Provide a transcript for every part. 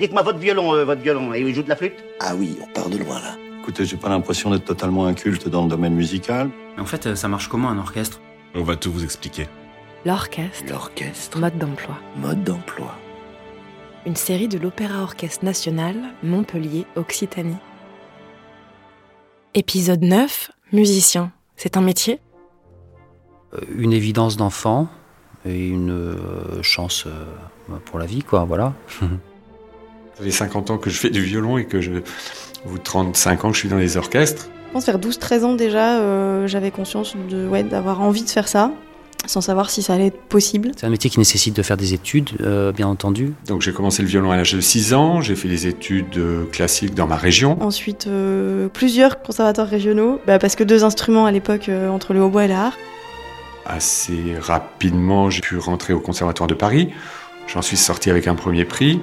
Dites-moi votre violon, euh, votre violon, et il joue de la flûte? Ah oui, on part de loin là. Écoutez, j'ai pas l'impression d'être totalement inculte dans le domaine musical. Mais en fait, euh, ça marche comment un orchestre? On va tout vous expliquer. L'orchestre, L'orchestre. mode d'emploi. Mode d'emploi. Une série de l'Opéra Orchestre National, Montpellier, Occitanie. Épisode 9, musicien. C'est un métier? Euh, Une évidence d'enfant et une chance pour la vie, quoi, voilà. Ça fait 50 ans que je fais du violon et que je, au bout de 35 ans que je suis dans les orchestres. Je pense vers 12-13 ans déjà, euh, j'avais conscience de ouais, d'avoir envie de faire ça, sans savoir si ça allait être possible. C'est un métier qui nécessite de faire des études, euh, bien entendu. Donc j'ai commencé le violon à l'âge de 6 ans, j'ai fait des études euh, classiques dans ma région. Ensuite, euh, plusieurs conservatoires régionaux, bah, parce que deux instruments à l'époque euh, entre le hautbois et la harpe. Assez rapidement, j'ai pu rentrer au Conservatoire de Paris. J'en suis sorti avec un premier prix.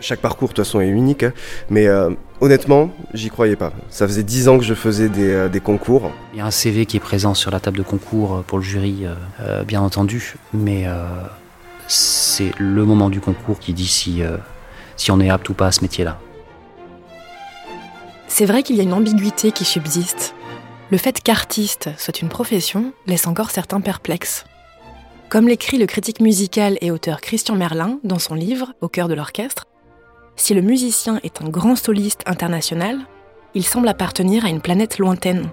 Chaque parcours, de toute façon, est unique. hein. Mais euh, honnêtement, j'y croyais pas. Ça faisait dix ans que je faisais des, euh, des concours. Il y a un CV qui est présent sur la table de concours euh, pour le jury, euh, euh, bien entendu, mais euh, c'est le moment du concours qui dit si, euh, si on est apte ou pas à ce métier-là. C'est vrai qu'il y a une ambiguïté qui subsiste. Le fait qu'artiste soit une profession laisse encore certains perplexes. Comme l'écrit le critique musical et auteur Christian Merlin dans son livre Au cœur de l'orchestre, si le musicien est un grand soliste international, il semble appartenir à une planète lointaine.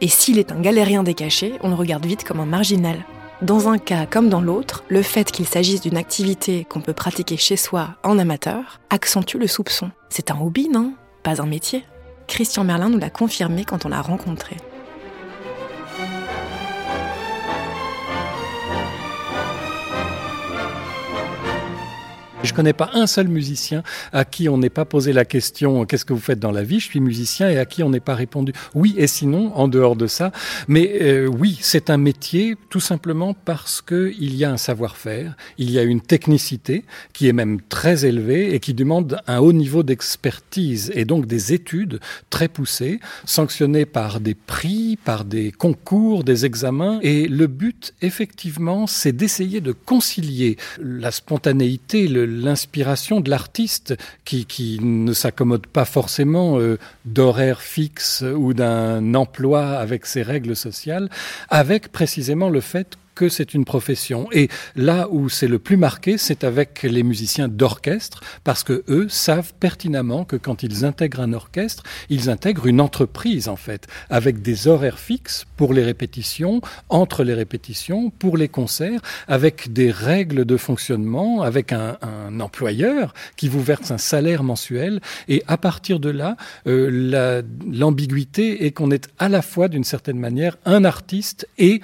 Et s'il est un galérien décaché, on le regarde vite comme un marginal. Dans un cas comme dans l'autre, le fait qu'il s'agisse d'une activité qu'on peut pratiquer chez soi en amateur accentue le soupçon. C'est un hobby, non? Pas un métier? Christian Merlin nous l'a confirmé quand on l'a rencontré. Je connais pas un seul musicien à qui on n'ait pas posé la question qu'est-ce que vous faites dans la vie? Je suis musicien et à qui on n'ait pas répondu oui et sinon en dehors de ça. Mais euh, oui, c'est un métier tout simplement parce que il y a un savoir-faire, il y a une technicité qui est même très élevée et qui demande un haut niveau d'expertise et donc des études très poussées, sanctionnées par des prix, par des concours, des examens. Et le but, effectivement, c'est d'essayer de concilier la spontanéité, le- l'inspiration de l'artiste qui, qui ne s'accommode pas forcément euh, d'horaires fixes ou d'un emploi avec ses règles sociales, avec précisément le fait que c'est une profession. Et là où c'est le plus marqué, c'est avec les musiciens d'orchestre, parce que eux savent pertinemment que quand ils intègrent un orchestre, ils intègrent une entreprise en fait, avec des horaires fixes pour les répétitions, entre les répétitions, pour les concerts, avec des règles de fonctionnement, avec un, un employeur qui vous verse un salaire mensuel. Et à partir de là, euh, la- l'ambiguïté est qu'on est à la fois d'une certaine manière un artiste et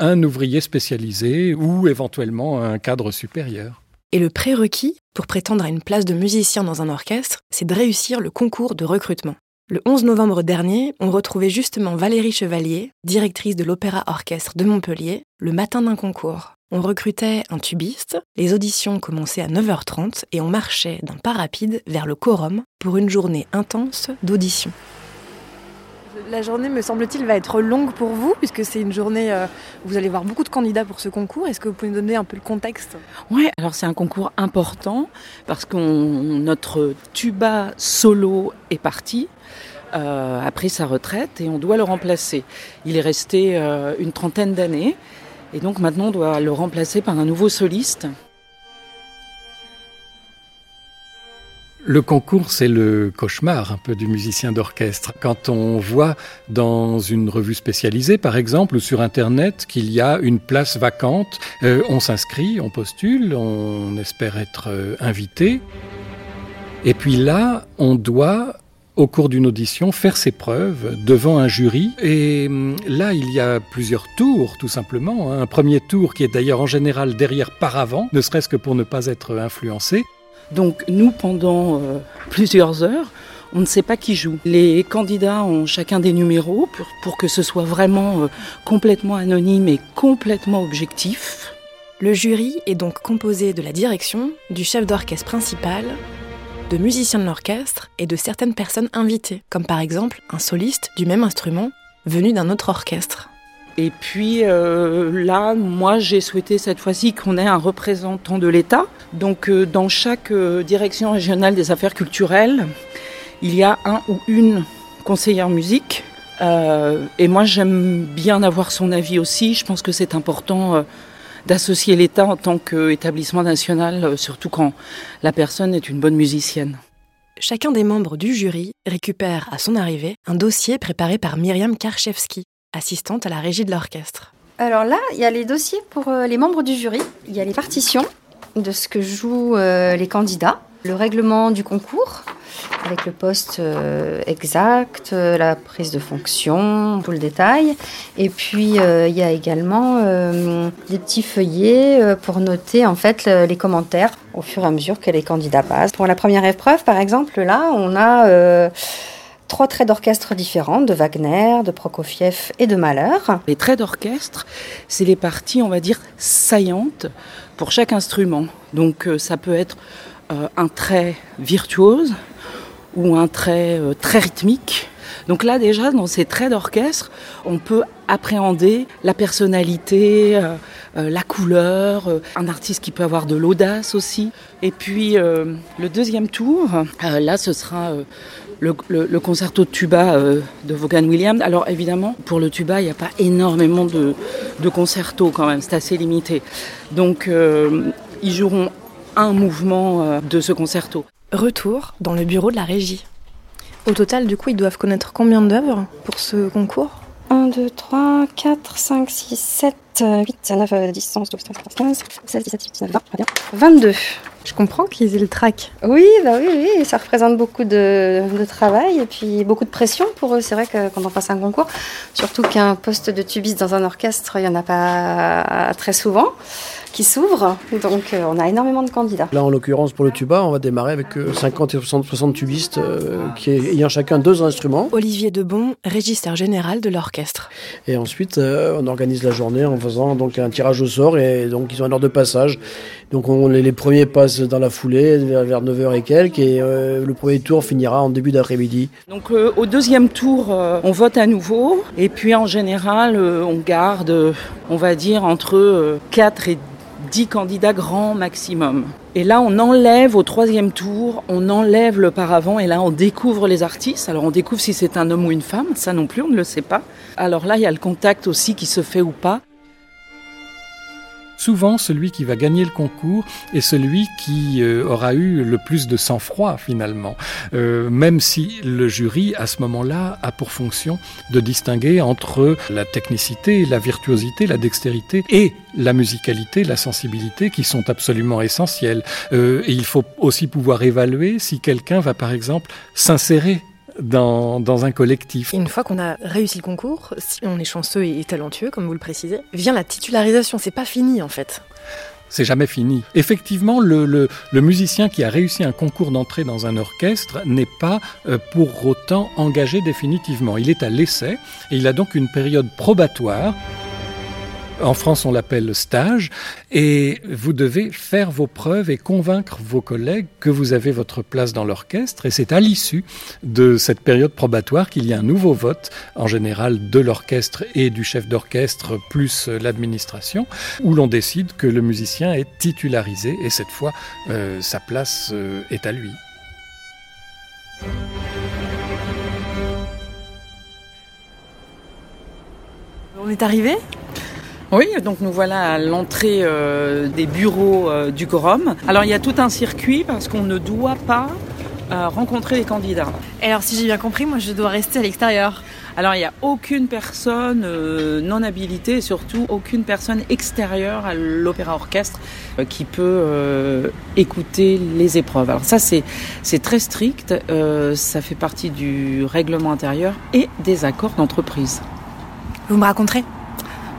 un ouvrier spécialisé ou éventuellement un cadre supérieur. Et le prérequis pour prétendre à une place de musicien dans un orchestre, c'est de réussir le concours de recrutement. Le 11 novembre dernier, on retrouvait justement Valérie Chevalier, directrice de l'Opéra Orchestre de Montpellier, le matin d'un concours. On recrutait un tubiste, les auditions commençaient à 9h30 et on marchait d'un pas rapide vers le quorum pour une journée intense d'auditions. La journée, me semble-t-il, va être longue pour vous, puisque c'est une journée euh, où vous allez voir beaucoup de candidats pour ce concours. Est-ce que vous pouvez nous donner un peu le contexte? Ouais, alors c'est un concours important parce que notre tuba solo est parti. euh, a pris sa retraite et on doit le remplacer. Il est resté euh, une trentaine d'années et donc maintenant on doit le remplacer par un nouveau soliste. Le concours, c'est le cauchemar un peu du musicien d'orchestre. Quand on voit dans une revue spécialisée, par exemple, ou sur Internet, qu'il y a une place vacante, euh, on s'inscrit, on postule, on espère être euh, invité. Et puis là, on doit au cours d'une audition, faire ses preuves devant un jury. Et hum, là, il y a plusieurs tours, tout simplement. Un premier tour qui est d'ailleurs en général derrière par avant, ne serait-ce que pour ne pas être influencé. Donc nous, pendant euh, plusieurs heures, on ne sait pas qui joue. Les candidats ont chacun des numéros pour, que ce soit vraiment euh, complètement anonyme et complètement objectif. Le jury est donc composé de la direction, du chef d'orchestre principal, de musiciens de l'orchestre et de certaines personnes invitées, comme par exemple un soliste du même instrument venu d'un autre orchestre. Et puis là, moi, j'ai souhaité cette fois-ci qu'on ait un représentant de l'État. Donc, dans chaque direction régionale des affaires culturelles, il y a un ou une conseillère musique. et moi, j'aime bien avoir son avis aussi. Je pense que c'est important d'associer l'État en tant qu'établissement national, euh, surtout quand la personne est une bonne musicienne. Chacun des membres du jury récupère à son arrivée un dossier préparé par Myriam Karchevski, assistante à la régie de l'orchestre. Alors là, il y a les dossiers pour euh, les membres du jury, il y a les partitions de ce que jouent euh, les candidats, le règlement du concours, avec le poste euh, exact, la prise de fonction, tout le détail. Et puis il y a également des petits feuillets pour noter en fait les commentaires au fur et à mesure que les candidats passent. Pour la première épreuve, par exemple, là, on a trois traits d'orchestre différents, de Wagner, de Prokofiev et de Mahler. Les traits d'orchestre, c'est les parties, on va dire, saillantes pour chaque instrument. Donc ça peut être un trait virtuose, ou un trait euh, très rythmique. Donc là déjà, dans ces traits d'orchestre, on peut appréhender la personnalité, euh, euh, la couleur, un artiste qui peut avoir de l'audace aussi. Et puis le deuxième tour, là ce sera le, concerto de tuba de Vaughan Williams. Alors évidemment, pour le tuba, il n'y a pas énormément de, de concertos quand même, c'est assez limité. Donc ils joueront un mouvement de ce concerto. Retour dans le bureau de la régie. Au total, du coup, ils doivent connaître combien d'œuvres pour ce concours? 1, 2, 3, 4, 5, 6, 7, 8, 9, 10, 11, 12, 13, 14, 15, 16, 17, 18, 19, 20, 22. Je comprends qu'ils aient le trac. Oui, bah oui, oui, ça représente beaucoup de, de, travail et puis beaucoup de pression pour eux. C'est vrai que quand on passe un concours, surtout qu'un poste de tubiste dans un orchestre, il n'y en a pas très souvent qui s'ouvre. Donc euh, on a énormément de candidats. Là, en l'occurrence, pour le tuba, on va démarrer avec 50 euh, et 60, tubistes euh, qui ayant chacun deux instruments. Olivier Debon, régisseur général de l'orchestre. Et ensuite, on organise la journée en faisant donc un tirage au sort et donc ils ont un ordre de passage. Donc on, les, premiers passent dans la foulée vers, 9h et quelques et le premier tour finira en début d'après-midi. Donc au deuxième tour, on vote à nouveau et puis en général, on garde, on va dire, entre 4 et 10 candidats grand maximum. Et là, on enlève au troisième tour, on enlève le paravent et là, on découvre les artistes. Alors, on découvre si c'est un homme ou une femme, ça non plus, on ne le sait pas. Alors là, il y a le contact aussi qui se fait ou pas. Souvent, celui qui va gagner le concours est celui qui euh, aura eu le plus de sang-froid finalement, euh, même si le jury, à ce moment-là, a pour fonction de distinguer entre la technicité, la virtuosité, la dextérité et la musicalité, la sensibilité, qui sont absolument essentielles. Euh, et il faut aussi pouvoir évaluer si quelqu'un va, par exemple, s'insérer dans, dans, un collectif. une fois qu'on a réussi le concours, si on est chanceux et talentueux, comme vous le précisez, vient la titularisation. C'est pas fini en fait. C'est jamais fini. Effectivement, le, le, le, musicien qui a réussi un concours d'entrée dans un orchestre n'est pas euh, pour autant engagé définitivement. Il est à l'essai et il a donc une période probatoire. En France, on l'appelle stage. Et vous devez faire vos preuves et convaincre vos collègues que vous avez votre place dans l'orchestre. Et c'est à l'issue de cette période probatoire qu'il y a un nouveau vote, en général de l'orchestre et du chef d'orchestre plus l'administration, où l'on décide que le musicien est titularisé. Et cette fois, euh, sa place euh, est à lui. On est arrivé? Oui, donc nous voilà à l'entrée euh, des bureaux euh, du Quorum. Alors il y a tout un circuit parce qu'on ne doit pas euh, rencontrer les candidats. Et alors si j'ai bien compris, moi je dois rester à l'extérieur. Alors il n'y a aucune personne non habilitée et surtout aucune personne extérieure à l'opéra orchestre qui peut écouter les épreuves. Alors ça c'est c'est très strict, ça fait partie du règlement intérieur et des accords d'entreprise. Vous me raconterez?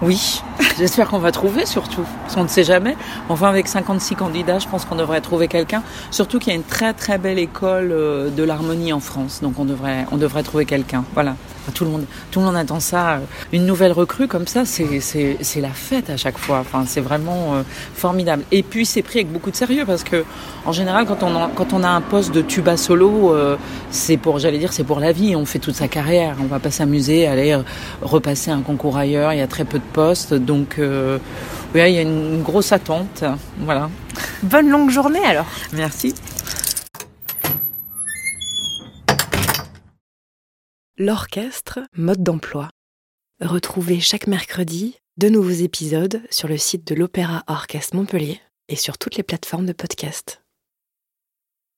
Oui, J'espère qu'on va trouver surtout, parce qu'on ne sait jamais. Enfin, avec 56 candidats, je pense qu'on devrait trouver quelqu'un. Surtout qu'il y a une très très belle école euh, de l'harmonie en France, donc on devrait, on devrait trouver quelqu'un. Voilà. Tout le monde, tout le monde attend ça. Une nouvelle recrue comme ça, c'est, la fête à chaque fois. Enfin, c'est vraiment euh, formidable. Et puis c'est pris avec beaucoup de sérieux parce que, en général, quand on a, quand on a un poste de tuba solo, euh, c'est pour, j'allais dire, c'est pour la vie. On fait toute sa carrière. On va pas s'amuser, aller repasser un concours ailleurs. Il y a très peu de postes, donc euh, oui, il y a une, une grosse attente. Voilà. Bonne longue journée alors. Merci. L'orchestre, mode d'emploi. Retrouvez chaque mercredi de nouveaux épisodes sur le site de l'Opéra Orchestre Montpellier et sur toutes les plateformes de podcast.